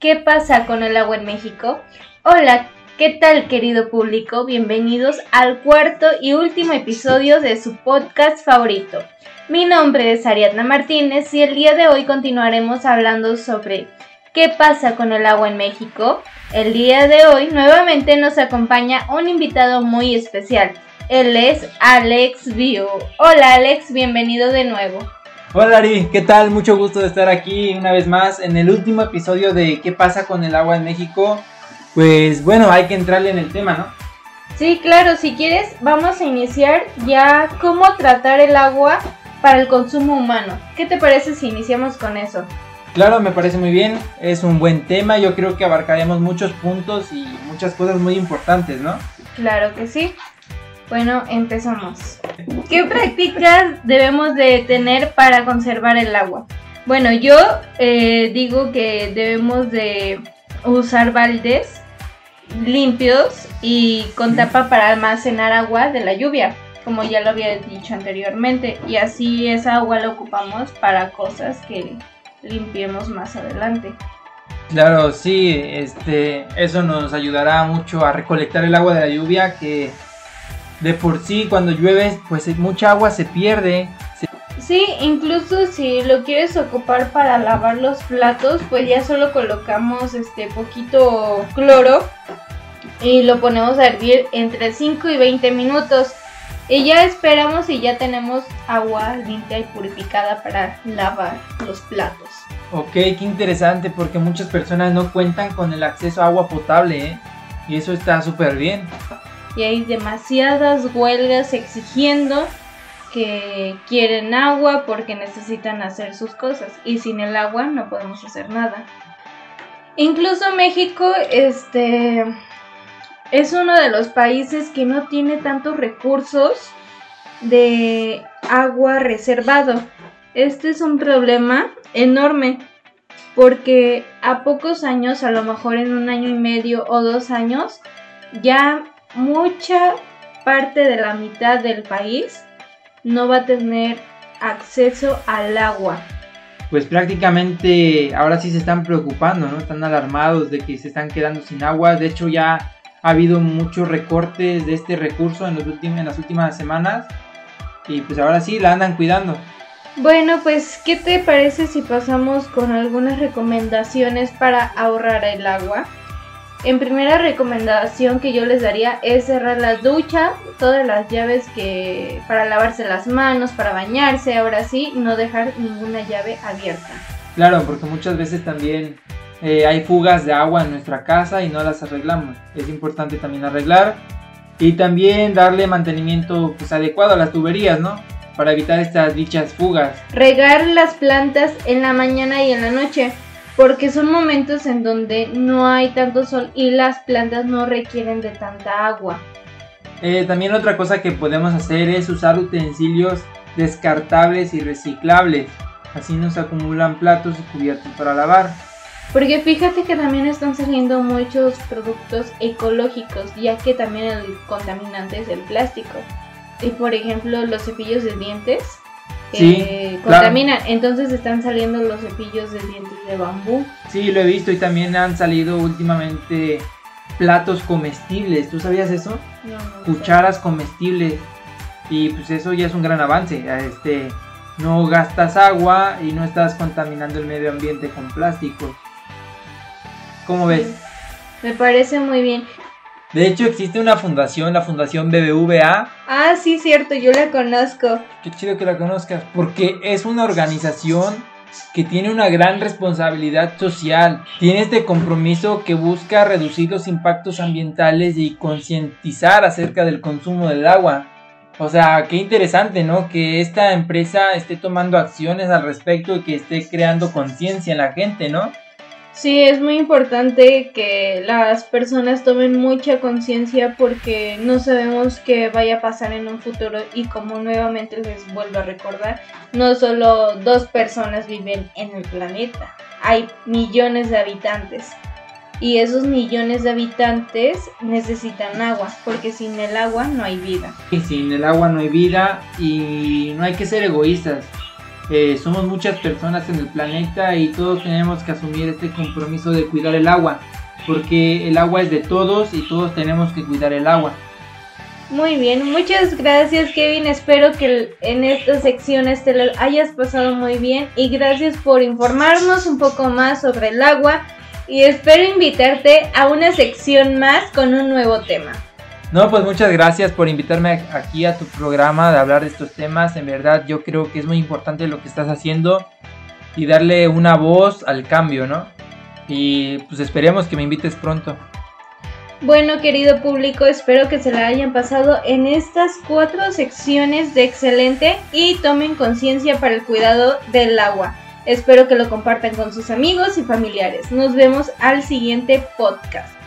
¿Qué pasa con el agua en México? Hola, ¿qué tal querido público? Bienvenidos al cuarto y último episodio de su podcast favorito. Mi nombre es Ariadna Martínez y el día de hoy continuaremos hablando sobre ¿Qué pasa con el agua en México? El día de hoy nuevamente nos acompaña un invitado muy especial. Él es Alex View. Hola Alex, bienvenido de nuevo. Hola Ari, ¿qué tal? Mucho gusto de estar aquí una vez más en el último episodio de ¿Qué pasa con el agua en México? Pues bueno, hay que entrarle en el tema, ¿no? Sí, claro, si quieres vamos a iniciar ya cómo tratar el agua para el consumo humano. ¿Qué te parece si iniciamos con eso? Claro, me parece muy bien, es un buen tema, yo creo que abarcaremos muchos puntos y muchas cosas muy importantes, ¿no? Claro que sí. Bueno, empezamos. ¿Qué prácticas debemos de tener para conservar el agua? Bueno, yo eh, digo que debemos de usar baldes limpios y con tapa para almacenar agua de la lluvia, como ya lo había dicho anteriormente, y así esa agua la ocupamos para cosas que limpiemos más adelante. Claro, sí, este, eso nos ayudará mucho a recolectar el agua de la lluvia que de por sí cuando llueve pues mucha agua se pierde. Sí, incluso si lo quieres ocupar para lavar los platos, pues ya solo colocamos este poquito cloro y lo ponemos a hervir entre 5 y 20 minutos. Y ya esperamos y ya tenemos agua limpia y purificada para lavar los platos. Ok, qué interesante porque muchas personas no cuentan con el acceso a agua potable, ¿eh? Y eso está súper bien y hay demasiadas huelgas exigiendo que quieren agua porque necesitan hacer sus cosas y sin el agua no podemos hacer nada. Incluso México este es uno de los países que no tiene tantos recursos de agua reservado. Este es un problema enorme porque a pocos años, a lo mejor en un año y medio o dos años, ya mucha parte de la mitad del país no va a tener acceso al agua. Pues prácticamente ahora sí se están preocupando, ¿no? Están alarmados de que se están quedando sin agua. De hecho ya ha habido muchos recortes de este recurso en, los últimos, en las últimas semanas. Y pues ahora sí la andan cuidando. Bueno, pues ¿qué te parece si pasamos con algunas recomendaciones para ahorrar el agua? En primera recomendación que yo les daría es cerrar la ducha, todas las llaves que para lavarse las manos, para bañarse, ahora sí, no dejar ninguna llave abierta. Claro, porque muchas veces también eh, hay fugas de agua en nuestra casa y no las arreglamos. Es importante también arreglar y también darle mantenimiento pues, adecuado a las tuberías, ¿no? Para evitar estas dichas fugas. Regar las plantas en la mañana y en la noche porque son momentos en donde no hay tanto sol y las plantas no requieren de tanta agua. Eh, también otra cosa que podemos hacer es usar utensilios descartables y reciclables. Así nos acumulan platos y cubiertos para lavar. Porque fíjate que también están saliendo muchos productos ecológicos, ya que también el contaminante es el plástico. Y por ejemplo, los cepillos de dientes que contaminan. Entonces están saliendo los cepillos de dientes de bambú. Sí, lo he visto y también han salido últimamente platos comestibles. ¿Tú sabías eso? Cucharas comestibles. Y pues eso ya es un gran avance. Este, no gastas agua y no estás contaminando el medio ambiente con plásticos. ¿Cómo ves? Me parece muy bien. De hecho, existe una fundación, la Fundación BBVA. Ah, sí, cierto, yo la conozco. Qué chido que la conozcas, porque es una organización que tiene una gran responsabilidad social. Tiene este compromiso que busca reducir los impactos ambientales y concientizar acerca del consumo del agua. O sea, qué interesante, ¿no? Que esta empresa esté tomando acciones al respecto y que esté creando conciencia en la gente, ¿no? Sí, es muy importante que las personas tomen mucha conciencia porque no sabemos qué vaya a pasar en un futuro y como nuevamente les vuelvo a recordar, no solo dos personas viven en el planeta, hay millones de habitantes y esos millones de habitantes necesitan agua porque sin el agua no hay vida. Y sin el agua no hay vida y no hay que ser egoístas. Somos muchas personas en el planeta y todos tenemos que asumir este compromiso de cuidar el agua, porque el agua es de todos y todos tenemos que cuidar el agua. Muy bien, muchas gracias Kevin, espero que en estas secciones te lo hayas pasado muy bien y gracias por informarnos un poco más sobre el agua y espero invitarte a una sección más con un nuevo tema. No, pues muchas gracias por invitarme aquí a tu programa de hablar de estos temas. En verdad yo creo que es muy importante lo que estás haciendo y darle una voz al cambio, ¿no? Y pues esperemos que me invites pronto. Bueno, querido público, espero que se la hayan pasado en estas cuatro secciones de excelente y tomen conciencia para el cuidado del agua. Espero que lo compartan con sus amigos y familiares. Nos vemos al siguiente podcast.